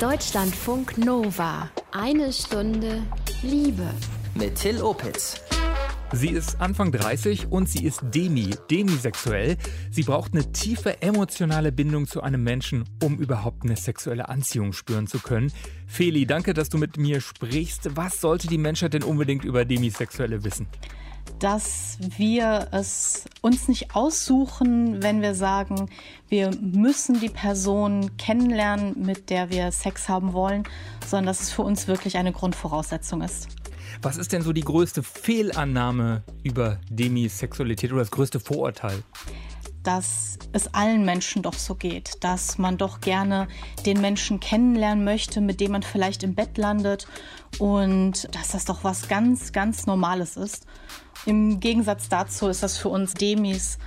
Deutschlandfunk Nova. Eine Stunde Liebe. Mit Till Opitz. Sie ist Anfang 30 und sie ist demi, demisexuell. Sie braucht eine tiefe emotionale Bindung zu einem Menschen, um überhaupt eine sexuelle Anziehung spüren zu können. Feli, danke, dass du mit mir sprichst. Was sollte die Menschheit denn unbedingt über Demisexuelle wissen? Dass wir es uns nicht aussuchen, wenn wir sagen, wir müssen die Person kennenlernen, mit der wir Sex haben wollen, sondern dass es für uns wirklich eine Grundvoraussetzung ist. Was ist denn so die größte Fehlannahme über Demisexualität oder das größte Vorurteil? Dass es allen Menschen doch so geht, dass man doch gerne den Menschen kennenlernen möchte, mit dem man vielleicht im Bett landet und dass das doch was ganz, ganz Normales ist. Im Gegensatz dazu ist das für uns Demis,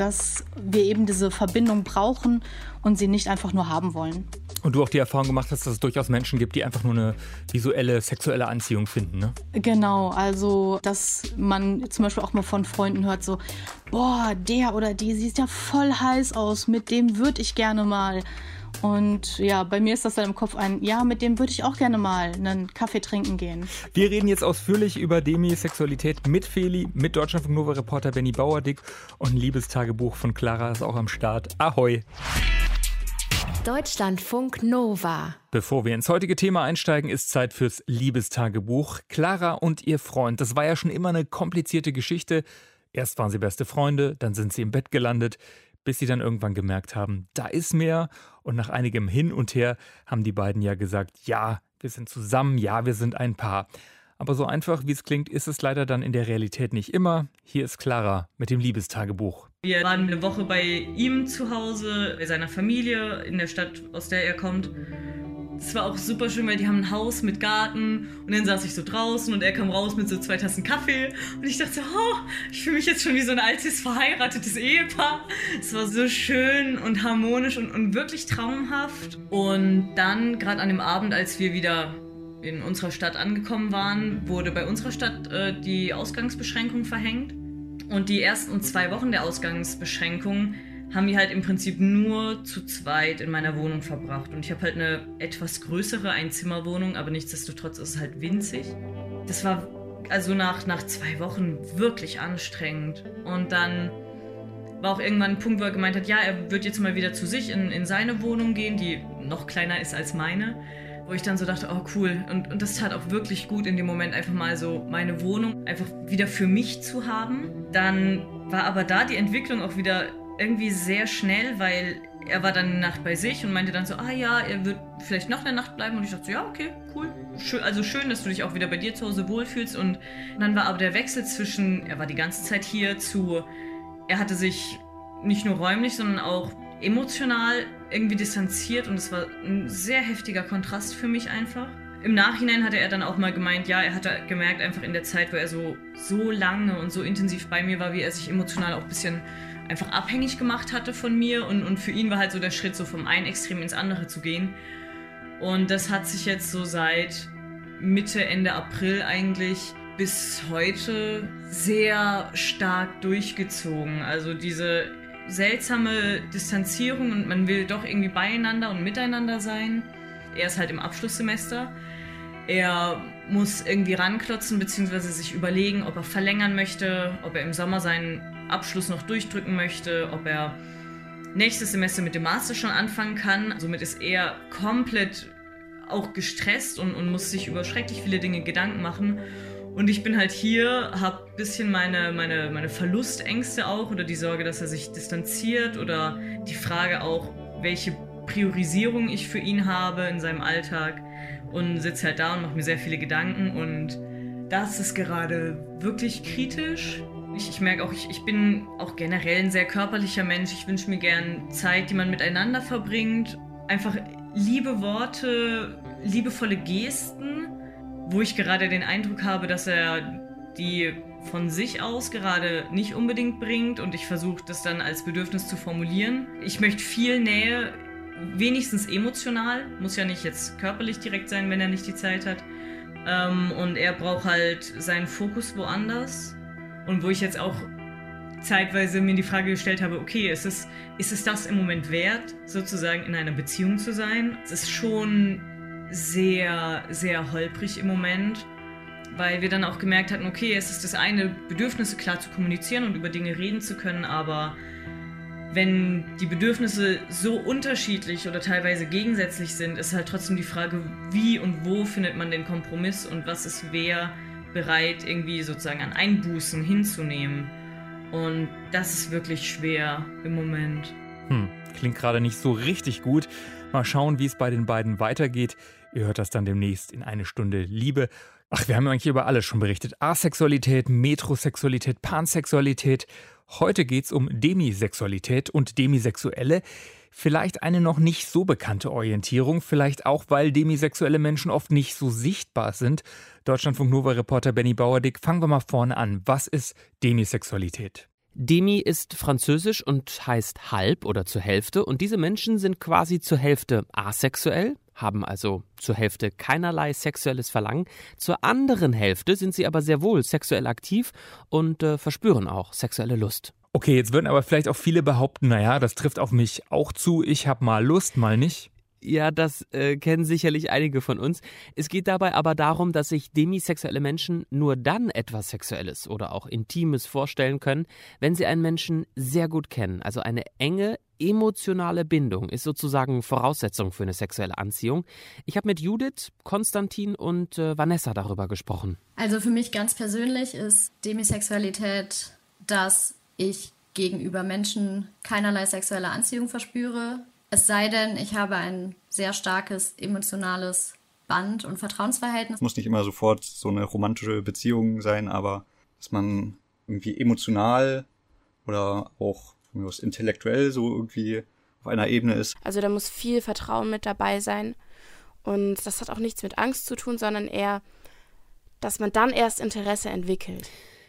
dass wir eben diese Verbindung brauchen und sie nicht einfach nur haben wollen. Und du auch die Erfahrung gemacht hast, dass es durchaus Menschen gibt, die einfach nur eine visuelle, sexuelle Anziehung finden, ne? Genau, also dass man zum Beispiel auch mal von Freunden hört, so, boah, der oder die sieht ja voll heiß aus, mit dem würde ich gerne mal. Und ja, bei mir ist das dann im Kopf ein, ja, mit dem würde ich auch gerne mal einen Kaffee trinken gehen. Wir reden jetzt ausführlich über Demisexualität mit Feli, mit Deutschlandfunk Nova Reporter Benny Bauerdick und ein Liebestagebuch von Clara ist auch am Start. Ahoi! Deutschlandfunk Nova. Bevor wir ins heutige Thema einsteigen, ist Zeit fürs Liebestagebuch. Clara und ihr Freund, das war ja schon immer eine komplizierte Geschichte. Erst waren sie beste Freunde, dann sind sie im Bett gelandet, bis sie dann irgendwann gemerkt haben, da ist mehr. Und nach einigem Hin und Her haben die beiden ja gesagt, ja, wir sind zusammen, ja, wir sind ein Paar. Aber so einfach, wie es klingt, ist es leider dann in der Realität nicht immer. Hier ist Clara mit dem Liebestagebuch. Wir waren eine Woche bei ihm zu Hause, bei seiner Familie in der Stadt, aus der er kommt. Es war auch super schön, weil die haben ein Haus mit Garten und dann saß ich so draußen und er kam raus mit so zwei Tassen Kaffee und ich dachte oh, ich fühle mich jetzt schon wie so ein altes verheiratetes Ehepaar. Es war so schön und harmonisch und, und wirklich traumhaft. Und dann, gerade an dem Abend, als wir wieder in unserer Stadt angekommen waren, wurde bei unserer Stadt äh, die Ausgangsbeschränkung verhängt. Und die ersten zwei Wochen der Ausgangsbeschränkung haben wir halt im Prinzip nur zu zweit in meiner Wohnung verbracht. Und ich habe halt eine etwas größere Einzimmerwohnung, aber nichtsdestotrotz ist es halt winzig. Das war also nach, nach zwei Wochen wirklich anstrengend. Und dann war auch irgendwann ein Punkt, wo er gemeint hat, ja, er wird jetzt mal wieder zu sich in, in seine Wohnung gehen, die noch kleiner ist als meine wo ich dann so dachte, oh cool. Und, und das tat auch wirklich gut in dem Moment, einfach mal so meine Wohnung einfach wieder für mich zu haben. Dann war aber da die Entwicklung auch wieder irgendwie sehr schnell, weil er war dann eine Nacht bei sich und meinte dann so, ah ja, er wird vielleicht noch eine Nacht bleiben. Und ich dachte so, ja, okay, cool. Schön, also schön, dass du dich auch wieder bei dir zu Hause wohlfühlst. Und dann war aber der Wechsel zwischen, er war die ganze Zeit hier, zu, er hatte sich nicht nur räumlich, sondern auch emotional irgendwie distanziert und es war ein sehr heftiger Kontrast für mich einfach. Im Nachhinein hatte er dann auch mal gemeint, ja, er hatte gemerkt, einfach in der Zeit, wo er so, so lange und so intensiv bei mir war, wie er sich emotional auch ein bisschen einfach abhängig gemacht hatte von mir. Und, und für ihn war halt so der Schritt, so vom einen Extrem ins andere zu gehen. Und das hat sich jetzt so seit Mitte, Ende April eigentlich bis heute sehr stark durchgezogen. Also diese seltsame Distanzierung und man will doch irgendwie beieinander und miteinander sein. Er ist halt im Abschlusssemester. Er muss irgendwie ranklotzen bzw. sich überlegen, ob er verlängern möchte, ob er im Sommer seinen Abschluss noch durchdrücken möchte, ob er nächstes Semester mit dem Master schon anfangen kann. Somit ist er komplett auch gestresst und, und muss sich über schrecklich viele Dinge Gedanken machen. Und ich bin halt hier, habe ein bisschen meine, meine, meine Verlustängste auch oder die Sorge, dass er sich distanziert oder die Frage auch, welche Priorisierung ich für ihn habe in seinem Alltag und sitze halt da und mache mir sehr viele Gedanken und das ist gerade wirklich kritisch. Ich, ich merke auch, ich, ich bin auch generell ein sehr körperlicher Mensch. Ich wünsche mir gern Zeit, die man miteinander verbringt. Einfach liebe Worte, liebevolle Gesten wo ich gerade den Eindruck habe, dass er die von sich aus gerade nicht unbedingt bringt und ich versuche das dann als Bedürfnis zu formulieren. Ich möchte viel Nähe, wenigstens emotional, muss ja nicht jetzt körperlich direkt sein, wenn er nicht die Zeit hat. Ähm, und er braucht halt seinen Fokus woanders. Und wo ich jetzt auch zeitweise mir die Frage gestellt habe, okay, ist es, ist es das im Moment wert, sozusagen in einer Beziehung zu sein? Es ist schon sehr, sehr holprig im Moment, weil wir dann auch gemerkt hatten, okay, es ist das eine, Bedürfnisse klar zu kommunizieren und über Dinge reden zu können, aber wenn die Bedürfnisse so unterschiedlich oder teilweise gegensätzlich sind, ist halt trotzdem die Frage, wie und wo findet man den Kompromiss und was ist wer bereit, irgendwie sozusagen an Einbußen hinzunehmen. Und das ist wirklich schwer im Moment. Hm, klingt gerade nicht so richtig gut. Mal schauen, wie es bei den beiden weitergeht. Ihr hört das dann demnächst in eine Stunde Liebe. Ach, wir haben eigentlich über alles schon berichtet. Asexualität, Metrosexualität, Pansexualität. Heute geht es um Demisexualität und Demisexuelle. Vielleicht eine noch nicht so bekannte Orientierung, vielleicht auch, weil demisexuelle Menschen oft nicht so sichtbar sind. Deutschlandfunk Nova-Reporter Benny Bauerdick, fangen wir mal vorne an. Was ist Demisexualität? Demi ist französisch und heißt halb oder zur Hälfte und diese Menschen sind quasi zur Hälfte asexuell, haben also zur Hälfte keinerlei sexuelles Verlangen, zur anderen Hälfte sind sie aber sehr wohl sexuell aktiv und äh, verspüren auch sexuelle Lust. Okay, jetzt würden aber vielleicht auch viele behaupten, naja, das trifft auf mich auch zu, ich habe mal Lust, mal nicht. Ja, das äh, kennen sicherlich einige von uns. Es geht dabei aber darum, dass sich demisexuelle Menschen nur dann etwas Sexuelles oder auch Intimes vorstellen können, wenn sie einen Menschen sehr gut kennen. Also eine enge, emotionale Bindung ist sozusagen Voraussetzung für eine sexuelle Anziehung. Ich habe mit Judith, Konstantin und äh, Vanessa darüber gesprochen. Also für mich ganz persönlich ist Demisexualität, dass ich gegenüber Menschen keinerlei sexuelle Anziehung verspüre, es sei denn, ich habe ein sehr starkes emotionales Band und Vertrauensverhältnis. Es muss nicht immer sofort so eine romantische Beziehung sein, aber dass man irgendwie emotional oder auch intellektuell so irgendwie auf einer Ebene ist. Also da muss viel Vertrauen mit dabei sein. Und das hat auch nichts mit Angst zu tun, sondern eher, dass man dann erst Interesse entwickelt.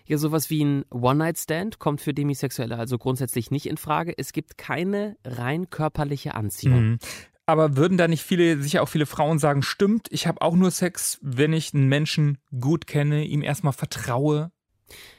Ja, sowas wie ein One-Night-Stand kommt für Demisexuelle also grundsätzlich nicht in Frage. Es gibt keine rein körperliche Anziehung. Mhm. Aber würden da nicht viele, sicher auch viele Frauen sagen, stimmt, ich habe auch nur Sex, wenn ich einen Menschen gut kenne, ihm erstmal vertraue,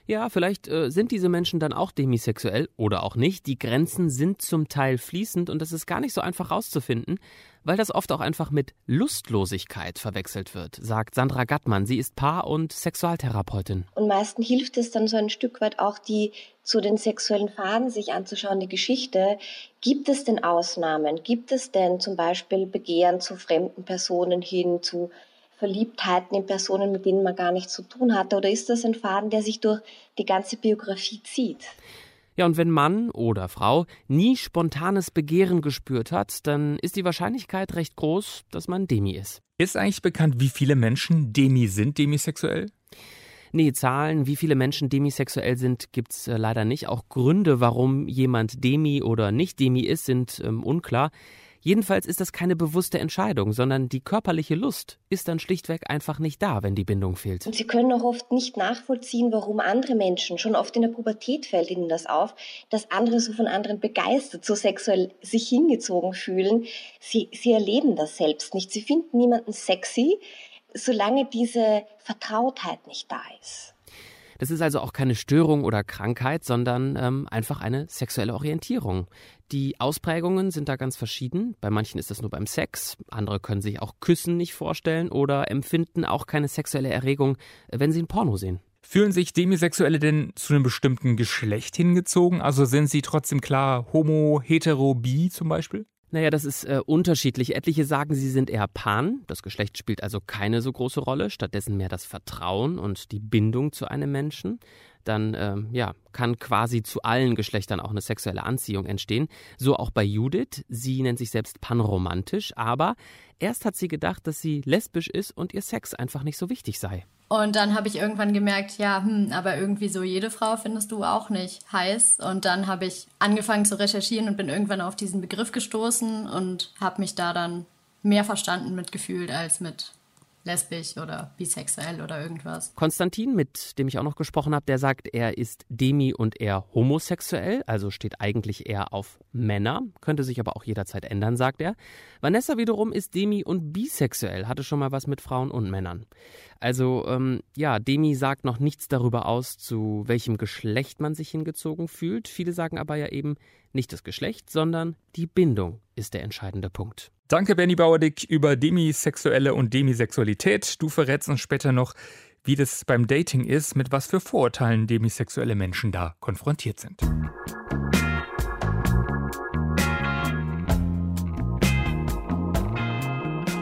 ja, vielleicht äh, sind diese Menschen dann auch demisexuell oder auch nicht. Die Grenzen sind zum Teil fließend und das ist gar nicht so einfach rauszufinden, weil das oft auch einfach mit Lustlosigkeit verwechselt wird, sagt Sandra Gattmann. Sie ist Paar- und Sexualtherapeutin. Und meistens hilft es dann so ein Stück weit auch, die zu den sexuellen Faden sich anzuschauen, die Geschichte. Gibt es denn Ausnahmen? Gibt es denn zum Beispiel Begehren zu fremden Personen hin, zu Verliebtheiten in Personen, mit denen man gar nichts zu tun hatte? Oder ist das ein Faden, der sich durch die ganze Biografie zieht? Ja, und wenn Mann oder Frau nie spontanes Begehren gespürt hat, dann ist die Wahrscheinlichkeit recht groß, dass man Demi ist. Ist eigentlich bekannt, wie viele Menschen Demi sind, demisexuell? Nee, Zahlen, wie viele Menschen demisexuell sind, gibt es äh, leider nicht. Auch Gründe, warum jemand Demi oder nicht Demi ist, sind ähm, unklar. Jedenfalls ist das keine bewusste Entscheidung, sondern die körperliche Lust ist dann schlichtweg einfach nicht da, wenn die Bindung fehlt. Und sie können auch oft nicht nachvollziehen, warum andere Menschen, schon oft in der Pubertät fällt ihnen das auf, dass andere so von anderen begeistert, so sexuell sich hingezogen fühlen. Sie, sie erleben das selbst nicht. Sie finden niemanden sexy, solange diese Vertrautheit nicht da ist. Das ist also auch keine Störung oder Krankheit, sondern ähm, einfach eine sexuelle Orientierung. Die Ausprägungen sind da ganz verschieden. Bei manchen ist das nur beim Sex, andere können sich auch Küssen nicht vorstellen oder empfinden auch keine sexuelle Erregung, wenn sie ein Porno sehen. Fühlen sich Demisexuelle denn zu einem bestimmten Geschlecht hingezogen? Also sind sie trotzdem klar homo, hetero, bi zum Beispiel? Naja, das ist äh, unterschiedlich. Etliche sagen, sie sind eher pan. Das Geschlecht spielt also keine so große Rolle, stattdessen mehr das Vertrauen und die Bindung zu einem Menschen. Dann ähm, ja, kann quasi zu allen Geschlechtern auch eine sexuelle Anziehung entstehen. So auch bei Judith. Sie nennt sich selbst panromantisch, aber erst hat sie gedacht, dass sie lesbisch ist und ihr Sex einfach nicht so wichtig sei. Und dann habe ich irgendwann gemerkt, ja, hm, aber irgendwie so jede Frau findest du auch nicht heiß. Und dann habe ich angefangen zu recherchieren und bin irgendwann auf diesen Begriff gestoßen und habe mich da dann mehr verstanden mitgefühlt als mit lesbisch oder bisexuell oder irgendwas. Konstantin, mit dem ich auch noch gesprochen habe, der sagt, er ist demi und er homosexuell, also steht eigentlich eher auf Männer, könnte sich aber auch jederzeit ändern, sagt er. Vanessa wiederum ist demi und bisexuell, hatte schon mal was mit Frauen und Männern. Also ähm, ja, Demi sagt noch nichts darüber aus, zu welchem Geschlecht man sich hingezogen fühlt. Viele sagen aber ja eben nicht das Geschlecht, sondern die Bindung ist der entscheidende Punkt. Danke, Benny Bauerdick, über demisexuelle und Demisexualität. Du verrätst uns später noch, wie das beim Dating ist, mit was für Vorurteilen demisexuelle Menschen da konfrontiert sind.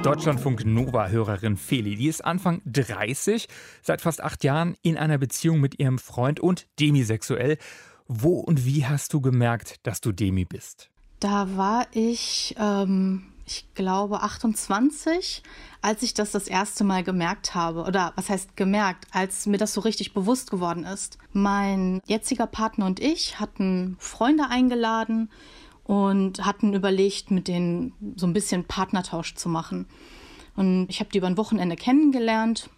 Deutschlandfunk Nova-Hörerin Feli, die ist Anfang 30, seit fast acht Jahren in einer Beziehung mit ihrem Freund und demisexuell. Wo und wie hast du gemerkt, dass du Demi bist? Da war ich ähm, ich glaube, 28, als ich das das erste Mal gemerkt habe. Oder was heißt gemerkt, als mir das so richtig bewusst geworden ist. Mein jetziger Partner und ich hatten Freunde eingeladen und hatten überlegt, mit denen so ein bisschen Partnertausch zu machen. Und ich habe die über ein Wochenende kennengelernt.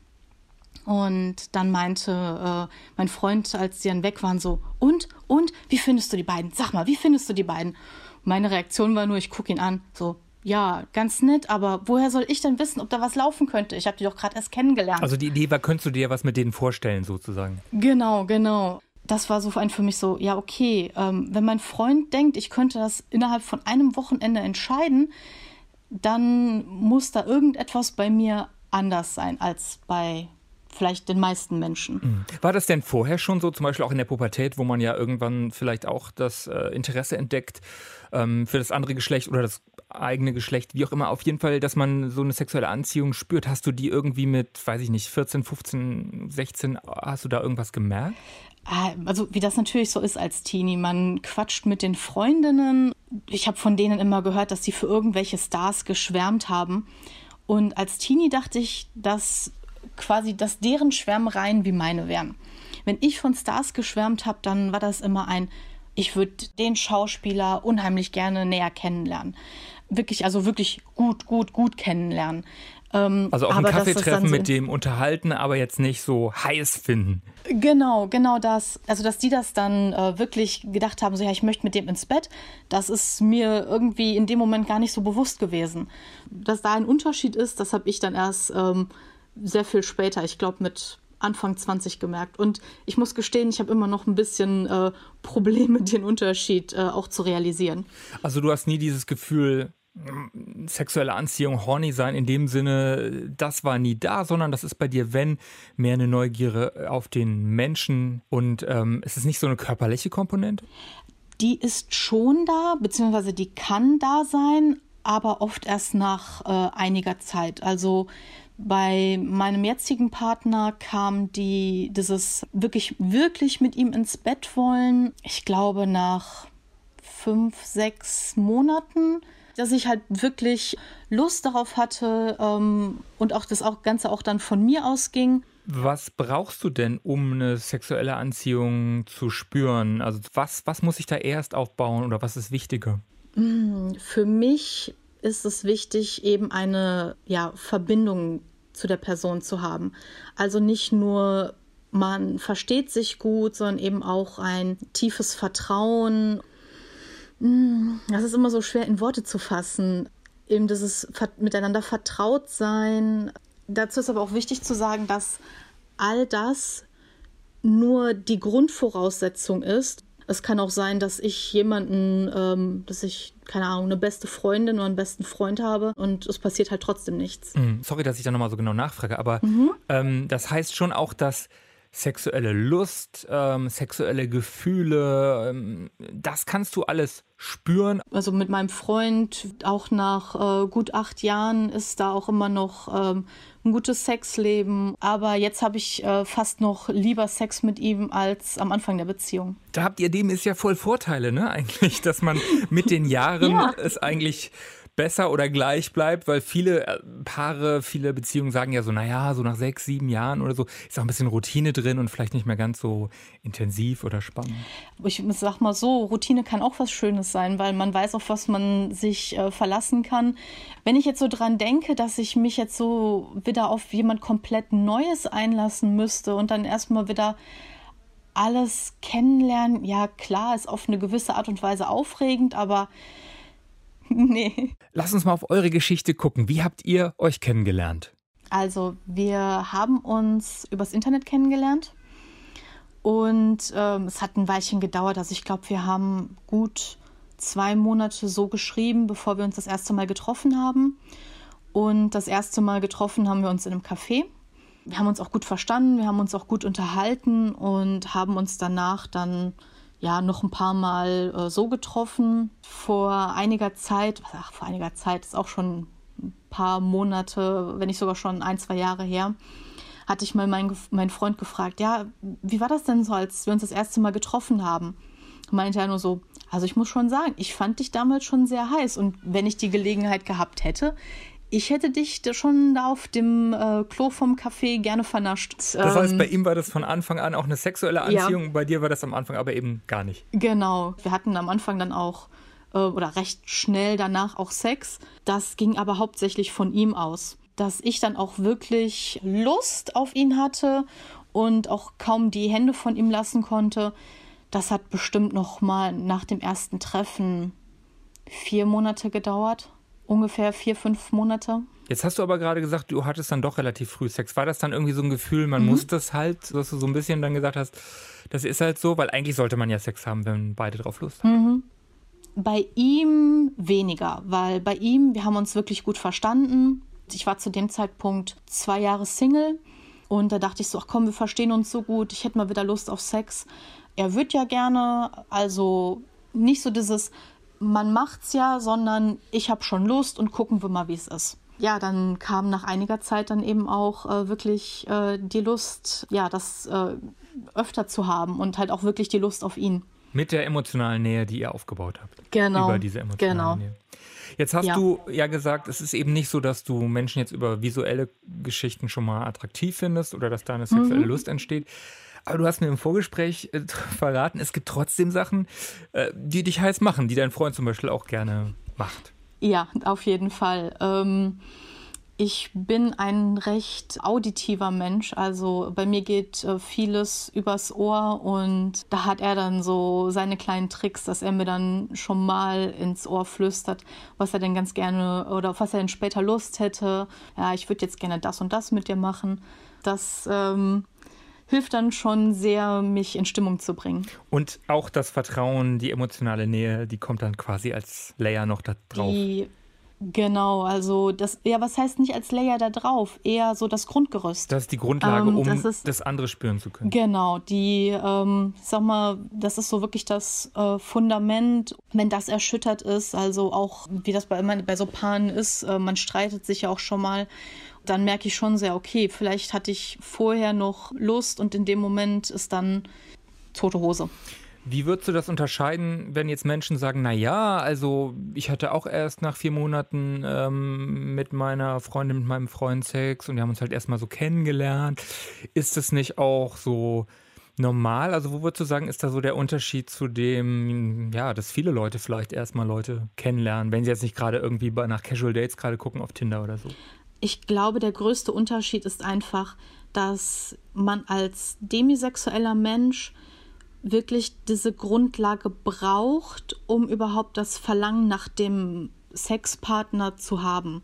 Und dann meinte äh, mein Freund, als sie dann weg waren, so, und, und, wie findest du die beiden? Sag mal, wie findest du die beiden? meine Reaktion war nur, ich gucke ihn an, so, ja, ganz nett, aber woher soll ich denn wissen, ob da was laufen könnte? Ich habe die doch gerade erst kennengelernt. Also die Idee war, könntest du dir was mit denen vorstellen, sozusagen? Genau, genau. Das war so ein für mich so, ja, okay, ähm, wenn mein Freund denkt, ich könnte das innerhalb von einem Wochenende entscheiden, dann muss da irgendetwas bei mir anders sein als bei vielleicht den meisten Menschen. Mhm. War das denn vorher schon so, zum Beispiel auch in der Pubertät, wo man ja irgendwann vielleicht auch das äh, Interesse entdeckt ähm, für das andere Geschlecht oder das eigene Geschlecht, wie auch immer, auf jeden Fall, dass man so eine sexuelle Anziehung spürt. Hast du die irgendwie mit, weiß ich nicht, 14, 15, 16, hast du da irgendwas gemerkt? Ah, also wie das natürlich so ist als Teenie, man quatscht mit den Freundinnen. Ich habe von denen immer gehört, dass sie für irgendwelche Stars geschwärmt haben. Und als Teenie dachte ich, dass quasi, dass deren Schwärmereien wie meine wären. Wenn ich von Stars geschwärmt habe, dann war das immer ein, ich würde den Schauspieler unheimlich gerne näher kennenlernen wirklich, also wirklich gut, gut, gut kennenlernen. Ähm, also auch ein Kaffeetreffen so mit dem unterhalten, aber jetzt nicht so heiß finden. Genau, genau das. Also dass die das dann äh, wirklich gedacht haben, so ja, ich möchte mit dem ins Bett, das ist mir irgendwie in dem Moment gar nicht so bewusst gewesen. Dass da ein Unterschied ist, das habe ich dann erst ähm, sehr viel später, ich glaube mit Anfang 20 gemerkt. Und ich muss gestehen, ich habe immer noch ein bisschen äh, Probleme, den Unterschied äh, auch zu realisieren. Also du hast nie dieses Gefühl, sexuelle Anziehung, horny sein in dem Sinne, das war nie da, sondern das ist bei dir, wenn, mehr eine Neugier auf den Menschen und ähm, ist es nicht so eine körperliche Komponente? Die ist schon da, beziehungsweise die kann da sein, aber oft erst nach äh, einiger Zeit. Also bei meinem jetzigen Partner kam die, dieses wirklich, wirklich mit ihm ins Bett wollen, ich glaube nach fünf, sechs Monaten dass ich halt wirklich Lust darauf hatte ähm, und auch das auch Ganze auch dann von mir ausging. Was brauchst du denn, um eine sexuelle Anziehung zu spüren? Also was, was muss ich da erst aufbauen oder was ist wichtiger? Mm, für mich ist es wichtig, eben eine ja, Verbindung zu der Person zu haben. Also nicht nur man versteht sich gut, sondern eben auch ein tiefes Vertrauen das ist immer so schwer in Worte zu fassen. Eben dieses miteinander vertraut sein. Dazu ist aber auch wichtig zu sagen, dass all das nur die Grundvoraussetzung ist. Es kann auch sein, dass ich jemanden, ähm, dass ich, keine Ahnung, eine beste Freundin oder einen besten Freund habe und es passiert halt trotzdem nichts. Mhm. Sorry, dass ich da nochmal so genau nachfrage, aber mhm. ähm, das heißt schon auch, dass sexuelle Lust, ähm, sexuelle Gefühle, ähm, das kannst du alles spüren. Also mit meinem Freund, auch nach äh, gut acht Jahren, ist da auch immer noch ähm, ein gutes Sexleben. Aber jetzt habe ich äh, fast noch lieber Sex mit ihm als am Anfang der Beziehung. Da habt ihr dem ist ja voll Vorteile, ne? Eigentlich, dass man mit den Jahren ja. es eigentlich besser oder gleich bleibt, weil viele äh, Paare, viele Beziehungen sagen ja so, naja, so nach sechs, sieben Jahren oder so ist auch ein bisschen Routine drin und vielleicht nicht mehr ganz so intensiv oder spannend. Ich sag mal so, Routine kann auch was Schönes sein, weil man weiß, auf was man sich äh, verlassen kann. Wenn ich jetzt so dran denke, dass ich mich jetzt so wieder auf jemand komplett Neues einlassen müsste und dann erstmal wieder alles kennenlernen, ja klar, ist auf eine gewisse Art und Weise aufregend, aber Nee. Lass uns mal auf eure Geschichte gucken. Wie habt ihr euch kennengelernt? Also wir haben uns übers Internet kennengelernt und ähm, es hat ein Weilchen gedauert. Also ich glaube, wir haben gut zwei Monate so geschrieben, bevor wir uns das erste Mal getroffen haben. Und das erste Mal getroffen haben wir uns in einem Café. Wir haben uns auch gut verstanden, wir haben uns auch gut unterhalten und haben uns danach dann ja noch ein paar Mal äh, so getroffen. Vor einiger Zeit, ach, vor einiger Zeit ist auch schon ein paar Monate, wenn nicht sogar schon ein, zwei Jahre her, hatte ich mal meinen, meinen Freund gefragt, ja, wie war das denn so, als wir uns das erste Mal getroffen haben? Meinte er nur so, also ich muss schon sagen, ich fand dich damals schon sehr heiß und wenn ich die Gelegenheit gehabt hätte, ich hätte dich schon da auf dem äh, Klo vom Café gerne vernascht. Das heißt, bei ähm, ihm war das von Anfang an auch eine sexuelle Anziehung, ja. bei dir war das am Anfang aber eben gar nicht. Genau. Wir hatten am Anfang dann auch äh, oder recht schnell danach auch Sex. Das ging aber hauptsächlich von ihm aus. Dass ich dann auch wirklich Lust auf ihn hatte und auch kaum die Hände von ihm lassen konnte. Das hat bestimmt noch mal nach dem ersten Treffen vier Monate gedauert ungefähr vier, fünf Monate. Jetzt hast du aber gerade gesagt, du hattest dann doch relativ früh Sex. War das dann irgendwie so ein Gefühl, man mhm. muss das halt, dass du so ein bisschen dann gesagt hast, das ist halt so, weil eigentlich sollte man ja Sex haben, wenn beide drauf Lust haben. Mhm. Bei ihm weniger, weil bei ihm, wir haben uns wirklich gut verstanden. Ich war zu dem Zeitpunkt zwei Jahre Single und da dachte ich so, ach komm, wir verstehen uns so gut, ich hätte mal wieder Lust auf Sex. Er wird ja gerne, also nicht so dieses, man macht's ja, sondern ich habe schon Lust und gucken wir mal, wie es ist. Ja, dann kam nach einiger Zeit dann eben auch äh, wirklich äh, die Lust, ja, das äh, öfter zu haben und halt auch wirklich die Lust auf ihn. Mit der emotionalen Nähe, die ihr aufgebaut habt. Genau. Über diese emotionale genau. Nähe. Jetzt hast ja. du ja gesagt, es ist eben nicht so, dass du Menschen jetzt über visuelle Geschichten schon mal attraktiv findest oder dass da eine sexuelle mhm. Lust entsteht. Aber du hast mir im Vorgespräch äh, verraten, es gibt trotzdem Sachen, äh, die dich heiß machen, die dein Freund zum Beispiel auch gerne macht. Ja, auf jeden Fall. Ähm, ich bin ein recht auditiver Mensch, also bei mir geht äh, vieles übers Ohr und da hat er dann so seine kleinen Tricks, dass er mir dann schon mal ins Ohr flüstert, was er denn ganz gerne oder was er denn später Lust hätte. Ja, ich würde jetzt gerne das und das mit dir machen. Das ähm, hilft dann schon sehr, mich in Stimmung zu bringen. Und auch das Vertrauen, die emotionale Nähe, die kommt dann quasi als Layer noch da drauf. Die, genau, also das, ja, was heißt nicht als Layer da drauf? Eher so das Grundgerüst. Das ist die Grundlage, ähm, um das, ist, das, andere spüren zu können. Genau, die, ähm, sag mal, das ist so wirklich das äh, Fundament. Wenn das erschüttert ist, also auch, wie das bei, bei so Paaren ist, äh, man streitet sich ja auch schon mal dann merke ich schon sehr, okay, vielleicht hatte ich vorher noch Lust und in dem Moment ist dann tote Hose. Wie würdest du das unterscheiden, wenn jetzt Menschen sagen, na ja, also ich hatte auch erst nach vier Monaten ähm, mit meiner Freundin, mit meinem Freund Sex und wir haben uns halt erstmal so kennengelernt. Ist es nicht auch so normal? Also wo würdest du sagen, ist da so der Unterschied zu dem, ja, dass viele Leute vielleicht erstmal Leute kennenlernen, wenn sie jetzt nicht gerade irgendwie nach Casual Dates gerade gucken auf Tinder oder so? Ich glaube, der größte Unterschied ist einfach, dass man als demisexueller Mensch wirklich diese Grundlage braucht, um überhaupt das Verlangen nach dem Sexpartner zu haben.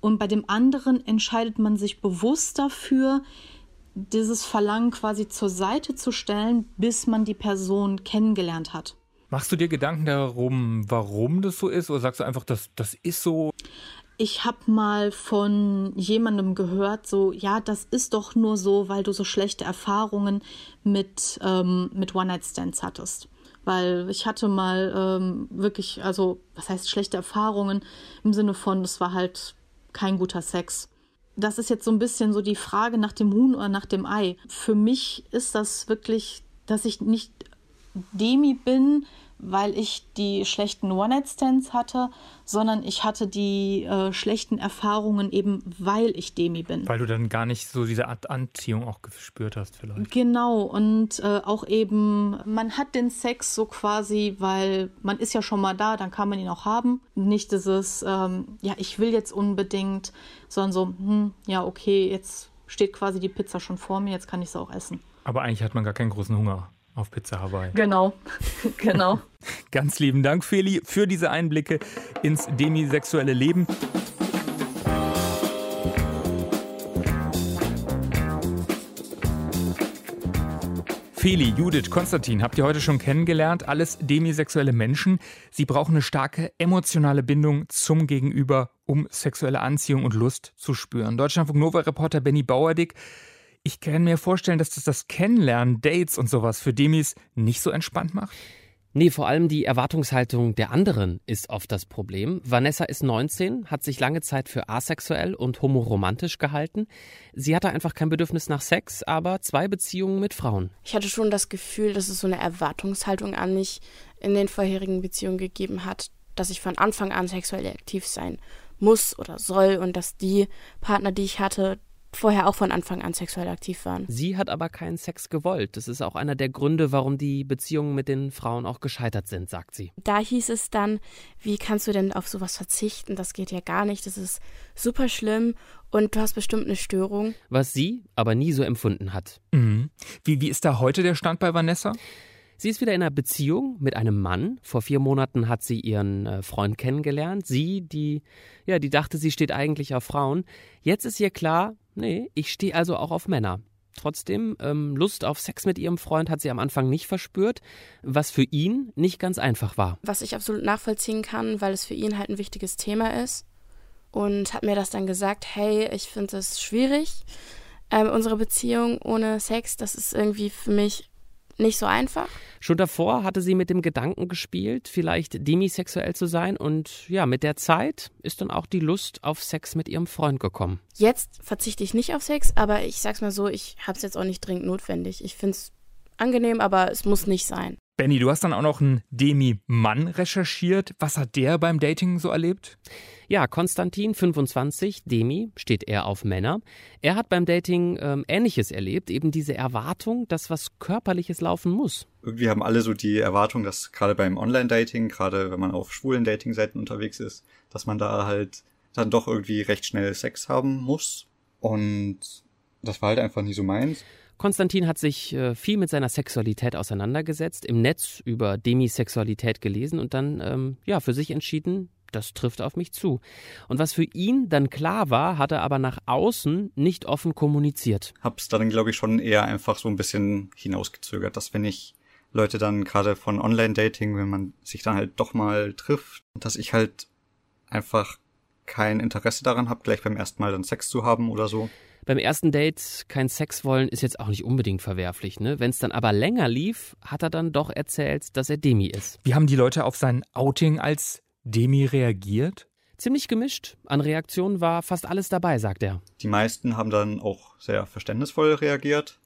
Und bei dem anderen entscheidet man sich bewusst dafür, dieses Verlangen quasi zur Seite zu stellen, bis man die Person kennengelernt hat. Machst du dir Gedanken darum, warum das so ist? Oder sagst du einfach, das, das ist so? Ich habe mal von jemandem gehört, so, ja, das ist doch nur so, weil du so schlechte Erfahrungen mit, ähm, mit One-Night-Stands hattest. Weil ich hatte mal ähm, wirklich, also, was heißt schlechte Erfahrungen im Sinne von, es war halt kein guter Sex. Das ist jetzt so ein bisschen so die Frage nach dem Huhn oder nach dem Ei. Für mich ist das wirklich, dass ich nicht Demi bin, weil ich die schlechten One-Night-Stands hatte, sondern ich hatte die äh, schlechten Erfahrungen eben, weil ich Demi bin. Weil du dann gar nicht so diese Art Anziehung auch gespürt hast vielleicht. Genau, und äh, auch eben, man hat den Sex so quasi, weil man ist ja schon mal da, dann kann man ihn auch haben. Nicht dieses, ähm, ja, ich will jetzt unbedingt, sondern so, hm, ja, okay, jetzt steht quasi die Pizza schon vor mir, jetzt kann ich sie auch essen. Aber eigentlich hat man gar keinen großen Hunger auf Pizza Hawaii. Genau, genau. Ganz lieben Dank, Feli, für diese Einblicke ins demisexuelle Leben. Feli, Judith, Konstantin habt ihr heute schon kennengelernt. Alles demisexuelle Menschen. Sie brauchen eine starke emotionale Bindung zum Gegenüber, um sexuelle Anziehung und Lust zu spüren. Deutschlandfunk Nova-Reporter Benny Bauerdick ich kann mir vorstellen, dass das das Kennenlernen, Dates und sowas für Demis nicht so entspannt macht. Nee, vor allem die Erwartungshaltung der anderen ist oft das Problem. Vanessa ist 19, hat sich lange Zeit für asexuell und homoromantisch gehalten. Sie hatte einfach kein Bedürfnis nach Sex, aber zwei Beziehungen mit Frauen. Ich hatte schon das Gefühl, dass es so eine Erwartungshaltung an mich in den vorherigen Beziehungen gegeben hat, dass ich von Anfang an sexuell aktiv sein muss oder soll und dass die Partner, die ich hatte, vorher auch von Anfang an sexuell aktiv waren. Sie hat aber keinen Sex gewollt. Das ist auch einer der Gründe, warum die Beziehungen mit den Frauen auch gescheitert sind, sagt sie. Da hieß es dann, wie kannst du denn auf sowas verzichten? Das geht ja gar nicht. Das ist super schlimm und du hast bestimmt eine Störung. Was sie aber nie so empfunden hat. Mhm. Wie, wie ist da heute der Stand bei Vanessa? Sie ist wieder in einer Beziehung mit einem Mann. Vor vier Monaten hat sie ihren äh, Freund kennengelernt. Sie, die, ja, die dachte, sie steht eigentlich auf Frauen. Jetzt ist ihr klar, nee, ich stehe also auch auf Männer. Trotzdem, ähm, Lust auf Sex mit ihrem Freund hat sie am Anfang nicht verspürt, was für ihn nicht ganz einfach war. Was ich absolut nachvollziehen kann, weil es für ihn halt ein wichtiges Thema ist. Und hat mir das dann gesagt, hey, ich finde es schwierig, ähm, unsere Beziehung ohne Sex, das ist irgendwie für mich nicht so einfach. Schon davor hatte sie mit dem Gedanken gespielt, vielleicht demisexuell zu sein und ja, mit der Zeit ist dann auch die Lust auf Sex mit ihrem Freund gekommen. Jetzt verzichte ich nicht auf Sex, aber ich sag's mal so, ich habe es jetzt auch nicht dringend notwendig. Ich finde es angenehm, aber es muss nicht sein. Benny, du hast dann auch noch einen Demi-Mann recherchiert. Was hat der beim Dating so erlebt? Ja, Konstantin, 25, Demi, steht er auf Männer. Er hat beim Dating ähm, Ähnliches erlebt, eben diese Erwartung, dass was Körperliches laufen muss. Irgendwie haben alle so die Erwartung, dass gerade beim Online-Dating, gerade wenn man auf schwulen Dating-Seiten unterwegs ist, dass man da halt dann doch irgendwie recht schnell Sex haben muss. Und das war halt einfach nie so meins. Konstantin hat sich äh, viel mit seiner Sexualität auseinandergesetzt, im Netz über Demisexualität gelesen und dann ähm, ja für sich entschieden, das trifft auf mich zu. Und was für ihn dann klar war, hat er aber nach außen nicht offen kommuniziert. Hab's dann, glaube ich, schon eher einfach so ein bisschen hinausgezögert, dass wenn ich Leute dann gerade von Online-Dating, wenn man sich dann halt doch mal trifft, dass ich halt einfach kein Interesse daran habe, gleich beim ersten Mal dann Sex zu haben oder so beim ersten Date kein Sex wollen ist jetzt auch nicht unbedingt verwerflich. Ne? Wenn es dann aber länger lief, hat er dann doch erzählt, dass er Demi ist. Wie haben die Leute auf sein Outing als Demi reagiert? Ziemlich gemischt. An Reaktionen war fast alles dabei, sagt er. Die meisten haben dann auch sehr verständnisvoll reagiert.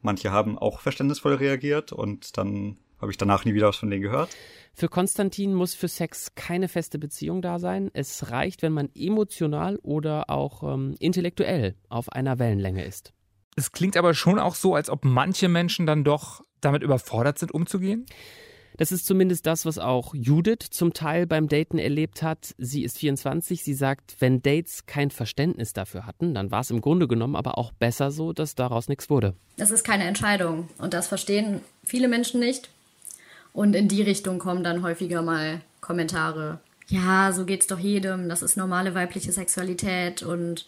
Manche haben auch verständnisvoll reagiert und dann habe ich danach nie wieder was von denen gehört. Für Konstantin muss für Sex keine feste Beziehung da sein. Es reicht, wenn man emotional oder auch ähm, intellektuell auf einer Wellenlänge ist. Es klingt aber schon auch so, als ob manche Menschen dann doch damit überfordert sind, umzugehen. Das ist zumindest das, was auch Judith zum Teil beim Daten erlebt hat. Sie ist 24. Sie sagt, wenn Dates kein Verständnis dafür hatten, dann war es im Grunde genommen aber auch besser so, dass daraus nichts wurde. Das ist keine Entscheidung und das verstehen viele Menschen nicht. Und in die Richtung kommen dann häufiger mal Kommentare. Ja, so geht's doch jedem. Das ist normale weibliche Sexualität und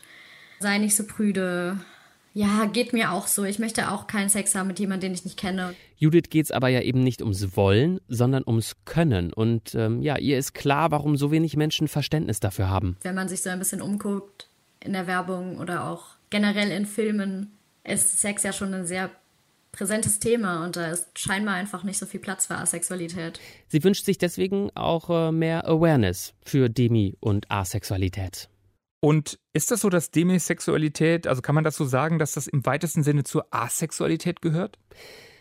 sei nicht so prüde. Ja, geht mir auch so. Ich möchte auch keinen Sex haben mit jemandem, den ich nicht kenne. Judith geht es aber ja eben nicht ums Wollen, sondern ums Können. Und ähm, ja, ihr ist klar, warum so wenig Menschen Verständnis dafür haben. Wenn man sich so ein bisschen umguckt in der Werbung oder auch generell in Filmen, ist Sex ja schon ein sehr präsentes Thema und da ist scheinbar einfach nicht so viel Platz für Asexualität. Sie wünscht sich deswegen auch äh, mehr Awareness für Demi- und Asexualität. Und ist das so, dass Demisexualität, also kann man das so sagen, dass das im weitesten Sinne zur Asexualität gehört?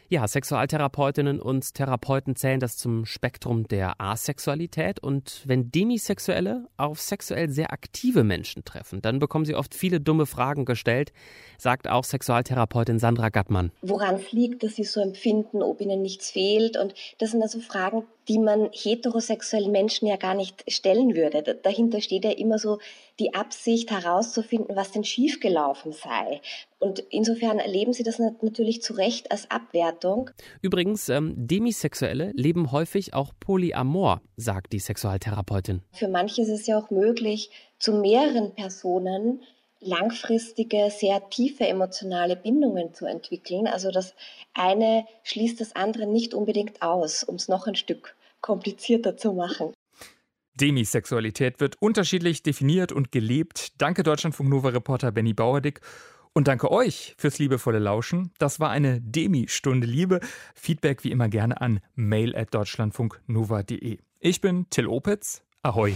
Ja, Sexualtherapeutinnen und Therapeuten zählen das zum Spektrum der Asexualität. Und wenn Demisexuelle auf sexuell sehr aktive Menschen treffen, dann bekommen sie oft viele dumme Fragen gestellt, sagt auch Sexualtherapeutin Sandra Gattmann. Woran es liegt, dass sie so empfinden, ob ihnen nichts fehlt. Und das sind also Fragen, die man heterosexuellen Menschen ja gar nicht stellen würde. Dahinter steht ja immer so die Absicht herauszufinden, was denn schiefgelaufen sei. Und insofern erleben sie das natürlich zu Recht als Abwertung. Übrigens, ähm, Demisexuelle leben häufig auch polyamor, sagt die Sexualtherapeutin. Für manche ist es ja auch möglich, zu mehreren Personen langfristige, sehr tiefe emotionale Bindungen zu entwickeln. Also das eine schließt das andere nicht unbedingt aus, um es noch ein Stück komplizierter zu machen. Demisexualität wird unterschiedlich definiert und gelebt. Danke Deutschlandfunk Nova Reporter Benny Bauerdick. Und danke euch fürs liebevolle Lauschen. Das war eine Demi-Stunde Liebe. Feedback wie immer gerne an mail.deutschlandfunknova.de. Ich bin Till Opitz. Ahoi.